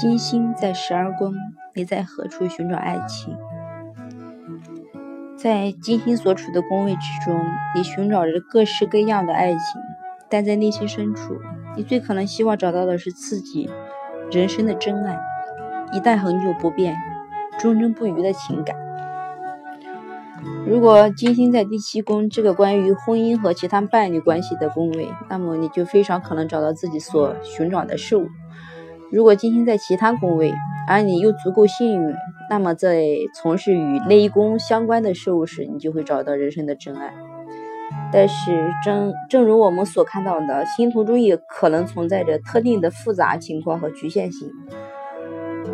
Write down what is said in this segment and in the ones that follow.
金星在十二宫，你在何处寻找爱情？在金星所处的宫位之中，你寻找着各式各样的爱情，但在内心深处，你最可能希望找到的是自己人生的真爱，一段恒久不变、忠贞不渝的情感。如果金星在第七宫，这个关于婚姻和其他伴侣关系的宫位，那么你就非常可能找到自己所寻找的事物。如果金星在其他宫位，而你又足够幸运，那么在从事与内宫相关的事物时，你就会找到人生的真爱。但是，正正如我们所看到的，星图中也可能存在着特定的复杂情况和局限性。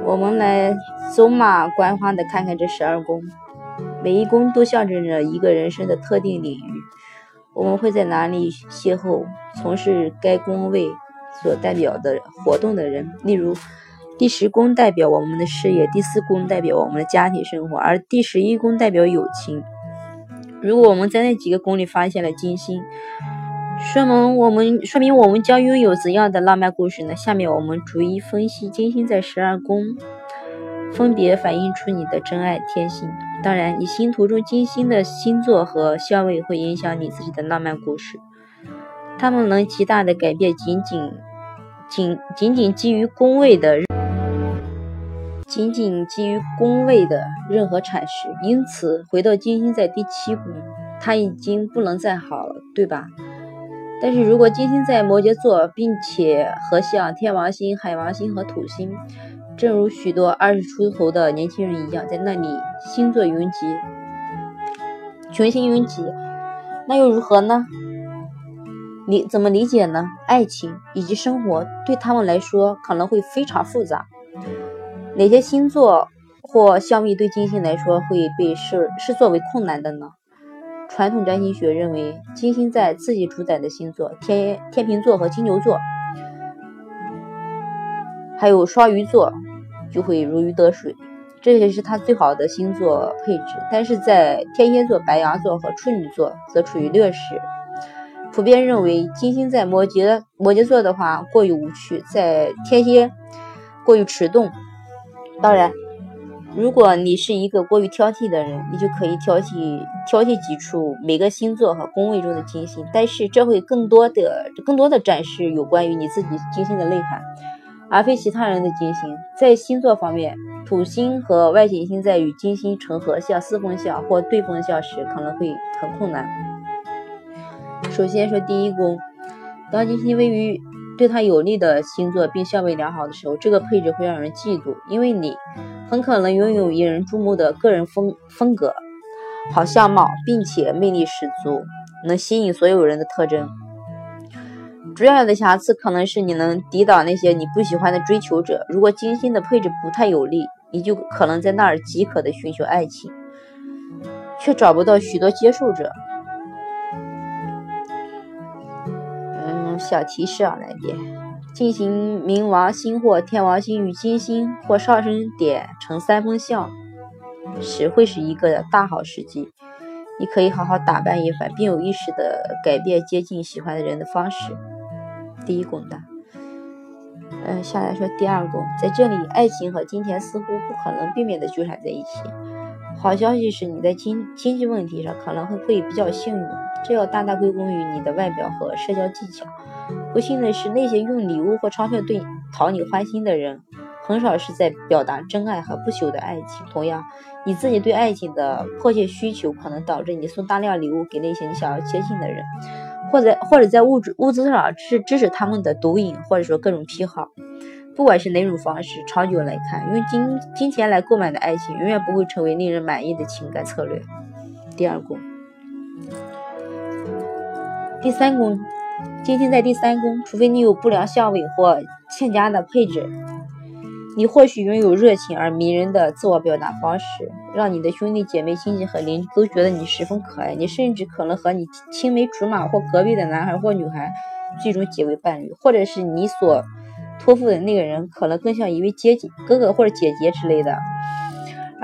我们来走马观花的看看这十二宫，每一宫都象征着一个人生的特定领域。我们会在哪里邂逅从事该宫位？所代表的活动的人，例如第十宫代表我们的事业，第四宫代表我们的家庭生活，而第十一宫代表友情。如果我们在那几个宫里发现了金星，说明我们说明我们将拥有怎样的浪漫故事呢？下面我们逐一分析金星在十二宫，分别反映出你的真爱天性。当然，你星图中金星的星座和相位会影响你自己的浪漫故事。他们能极大的改变仅仅仅仅仅基于宫位的仅仅基于宫位的任何阐释。因此，回到金星在第七宫，它已经不能再好了，对吧？但是如果金星在摩羯座，并且和像天王星、海王星和土星，正如许多二十出头的年轻人一样，在那里星座云集、群星云集，那又如何呢？你怎么理解呢？爱情以及生活对他们来说可能会非常复杂。哪些星座或相位对金星来说会被视视作为困难的呢？传统占星学认为，金星在自己主宰的星座天天平座和金牛座，还有双鱼座就会如鱼得水，这也是他最好的星座配置。但是在天蝎座、白羊座和处女座则处于劣势。普遍认为，金星在摩羯摩羯座的话过于无趣，在天蝎过于迟钝。当然，如果你是一个过于挑剔的人，你就可以挑剔挑剔几处每个星座和宫位中的金星，但是这会更多的更多的展示有关于你自己金星的内涵，而非其他人的金星。在星座方面，土星和外行星在与金星成合相、四分相或对分相时，可能会很困难。首先说第一宫，当金星位于对他有利的星座并相位良好的时候，这个配置会让人嫉妒，因为你很可能拥有引人注目的个人风风格、好相貌，并且魅力十足，能吸引所有人的特征。主要的瑕疵可能是你能抵挡那些你不喜欢的追求者。如果金星的配置不太有利，你就可能在那儿饥渴的寻求爱情，却找不到许多接受者。小提示啊，来点，进行冥王星或天王星与金星或上升点成三分相时，会是一个大好时机。你可以好好打扮一番，并有意识的改变接近喜欢的人的方式。第一宫的，嗯，下来说第二宫，在这里，爱情和金钱似乎不可能避免的纠缠在一起。好消息是，你在经经济问题上可能会会比较幸运，这要大大归功于你的外表和社交技巧。不幸的是，那些用礼物或钞票对讨你欢心的人，很少是在表达真爱和不朽的爱情。同样，你自己对爱情的迫切需求，可能导致你送大量礼物给那些你想要接近的人，或者或者在物质物质上是支持他们的毒瘾，或者说各种癖好。不管是哪种方式，长久来看，用金金钱来购买的爱情，永远不会成为令人满意的情感策略。第二宫，第三宫，金星在第三宫，除非你有不良相位或欠佳的配置，你或许拥有热情而迷人的自我表达方式，让你的兄弟姐妹、亲戚和邻居都觉得你十分可爱。你甚至可能和你青梅竹马或隔壁的男孩或女孩最终结为伴侣，或者是你所。托付的那个人可能更像一位姐姐、哥哥或者姐姐之类的，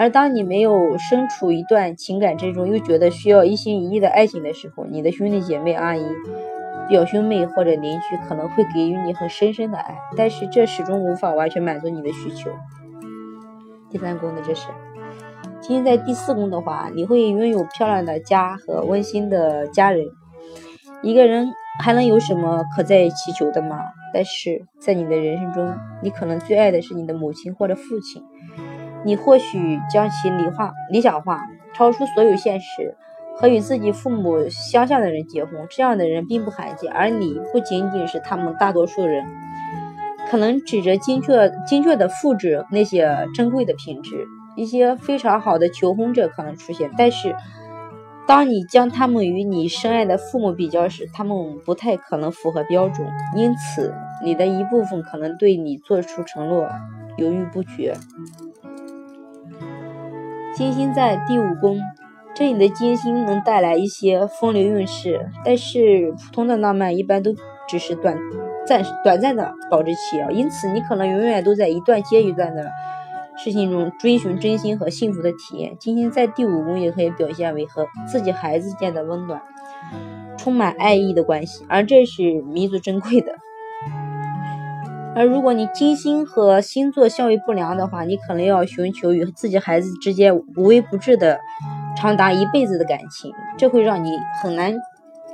而当你没有身处一段情感之中，又觉得需要一心一意的爱情的时候，你的兄弟姐妹、阿姨表兄妹或者邻居可能会给予你很深深的爱，但是这始终无法完全满足你的需求。第三宫的这是，今天在第四宫的话，你会拥有漂亮的家和温馨的家人。一个人还能有什么可在祈求的吗？但是在你的人生中，你可能最爱的是你的母亲或者父亲。你或许将其理化、理想化，超出所有现实。和与自己父母相像的人结婚，这样的人并不罕见，而你不仅仅是他们。大多数人可能指着精确、精确的复制那些珍贵的品质。一些非常好的求婚者可能出现，但是当你将他们与你深爱的父母比较时，他们不太可能符合标准。因此，你的一部分可能对你做出承诺犹豫不决。金星在第五宫。这里的金星能带来一些风流韵事，但是普通的浪漫一般都只是短暂、短暂的保质期啊。因此，你可能永远都在一段接一段的事情中追寻真心和幸福的体验。金星在第五宫也可以表现为和自己孩子间的温暖、充满爱意的关系，而这是弥足珍贵的。而如果你金星和星座效益不良的话，你可能要寻求与自己孩子之间无微不至的。长达一辈子的感情，这会让你很难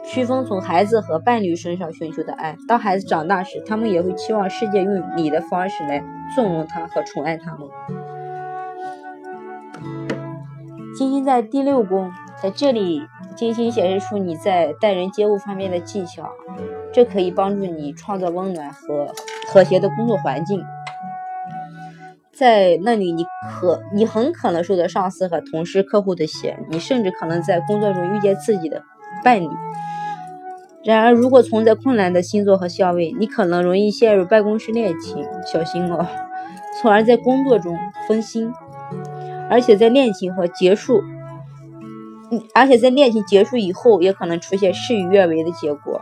区分从孩子和伴侣身上寻求的爱。当孩子长大时，他们也会期望世界用你的方式来纵容他和宠爱他们。金星在第六宫，在这里，金星显示出你在待人接物方面的技巧，这可以帮助你创造温暖和和谐的工作环境。在那里，你可你很可能受到上司和同事、客户的喜爱，你甚至可能在工作中遇见自己的伴侣。然而，如果存在困难的星座和相位，你可能容易陷入办公室恋情，小心哦，从而在工作中分心，而且在恋情和结束，而且在恋情结束以后，也可能出现事与愿违的结果。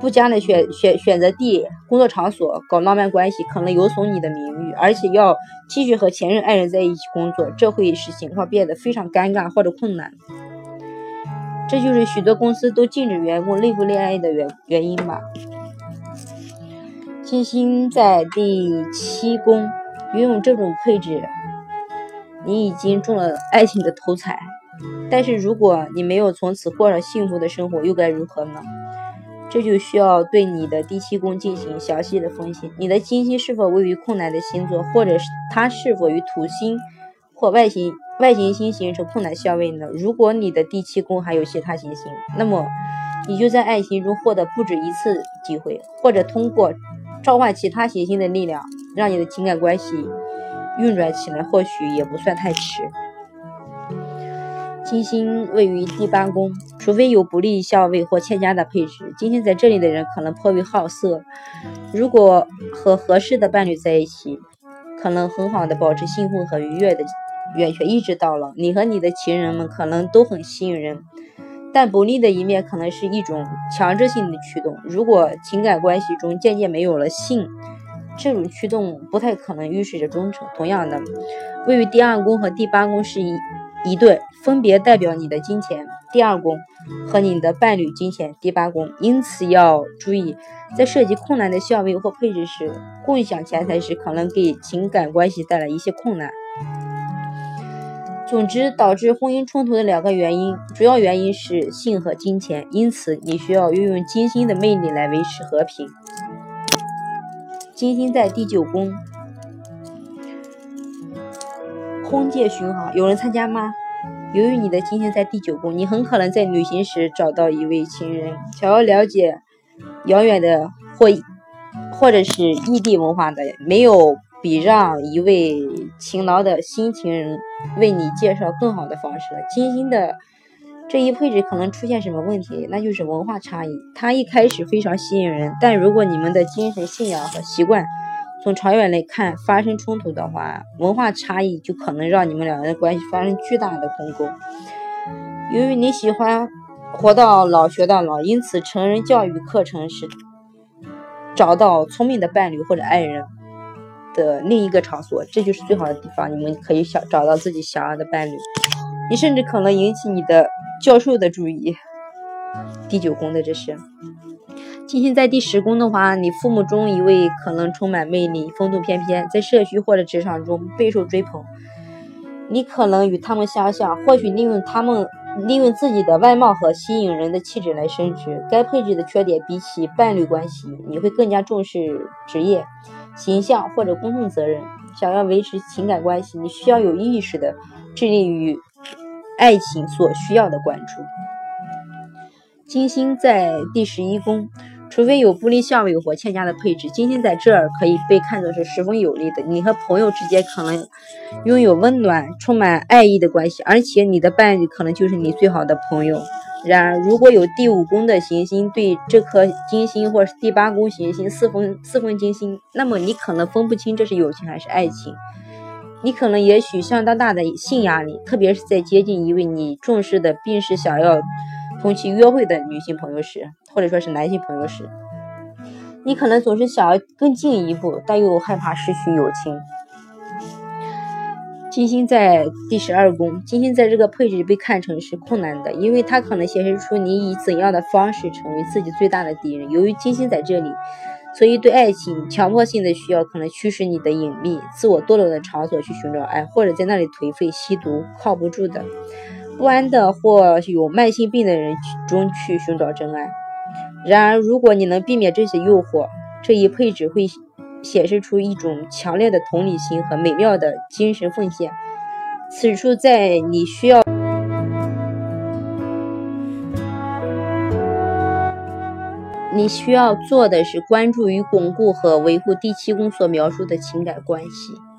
不佳的选选选择地、工作场所搞浪漫关系，可能有损你的名誉，而且要继续和前任爱人在一起工作，这会使情况变得非常尴尬或者困难。这就是许多公司都禁止员工内部恋爱的原原因吧。金星在第七宫，拥有这种配置，你已经中了爱情的头彩。但是如果你没有从此过上幸福的生活，又该如何呢？这就需要对你的第七宫进行详细的分析。你的金星是否位于困难的星座，或者是它是否与土星或外行外行星形成困难相位呢？如果你的第七宫还有其他行星，那么你就在爱情中获得不止一次机会，或者通过召唤其他行星的力量，让你的情感关系运转起来，或许也不算太迟。金星位于第八宫，除非有不利相位或欠佳的配置，金星在这里的人可能颇为好色。如果和合适的伴侣在一起，可能很好的保持兴奋和愉悦的源泉一直到老。你和你的情人们可能都很吸引人，但不利的一面可能是一种强制性的驱动。如果情感关系中渐渐没有了性，这种驱动不太可能预示着忠诚。同样的，位于第二宫和第八宫是一。一对分别代表你的金钱第二宫和你的伴侣金钱第八宫，因此要注意，在涉及困难的相位或配置时，共享钱财时可能给情感关系带来一些困难。总之，导致婚姻冲突的两个原因，主要原因是性和金钱，因此你需要运用金星的魅力来维持和平。金星在第九宫。婚介寻好，有人参加吗？由于你的金星在第九宫，你很可能在旅行时找到一位情人。想要了解遥远的或或者是异地文化的，没有比让一位勤劳的新情人为你介绍更好的方式了。金星的这一配置可能出现什么问题？那就是文化差异。它一开始非常吸引人，但如果你们的精神信仰和习惯，从长远来看，发生冲突的话，文化差异就可能让你们两人的关系发生巨大的鸿沟。由于你喜欢活到老学到老，因此成人教育课程是找到聪明的伴侣或者爱人的另一个场所，这就是最好的地方。你们可以想找到自己想要的伴侣，你甚至可能引起你的教授的注意。第九宫的这是。金星在第十宫的话，你父母中一位可能充满魅力、风度翩翩，在社区或者职场中备受追捧。你可能与他们相像，或许利用他们利用自己的外貌和吸引人的气质来升职。该配置的缺点，比起伴侣关系，你会更加重视职业、形象或者公众责任。想要维持情感关系，你需要有意识的致力于爱情所需要的关注。金星在第十一宫。除非有不利相位或欠佳的配置，金星在这儿可以被看作是十分有利的。你和朋友之间可能拥有温暖、充满爱意的关系，而且你的伴侣可能就是你最好的朋友。然而，如果有第五宫的行星对这颗金星，或是第八宫行星四分四分金星，那么你可能分不清这是友情还是爱情。你可能也许相当大的性压力，特别是在接近一位你重视的，并是想要。同其约会的女性朋友时，或者说是男性朋友时，你可能总是想要更进一步，但又害怕失去友情。金星在第十二宫，金星在这个配置被看成是困难的，因为它可能显示出你以怎样的方式成为自己最大的敌人。由于金星在这里，所以对爱情强迫性的需要可能驱使你的隐秘、自我堕落的场所去寻找爱，或者在那里颓废、吸毒、靠不住的。不安的或有慢性病的人中去寻找真爱。然而，如果你能避免这些诱惑，这一配置会显示出一种强烈的同理心和美妙的精神奉献。此处在你需要，你需要做的是关注与巩固和维护第七宫所描述的情感关系。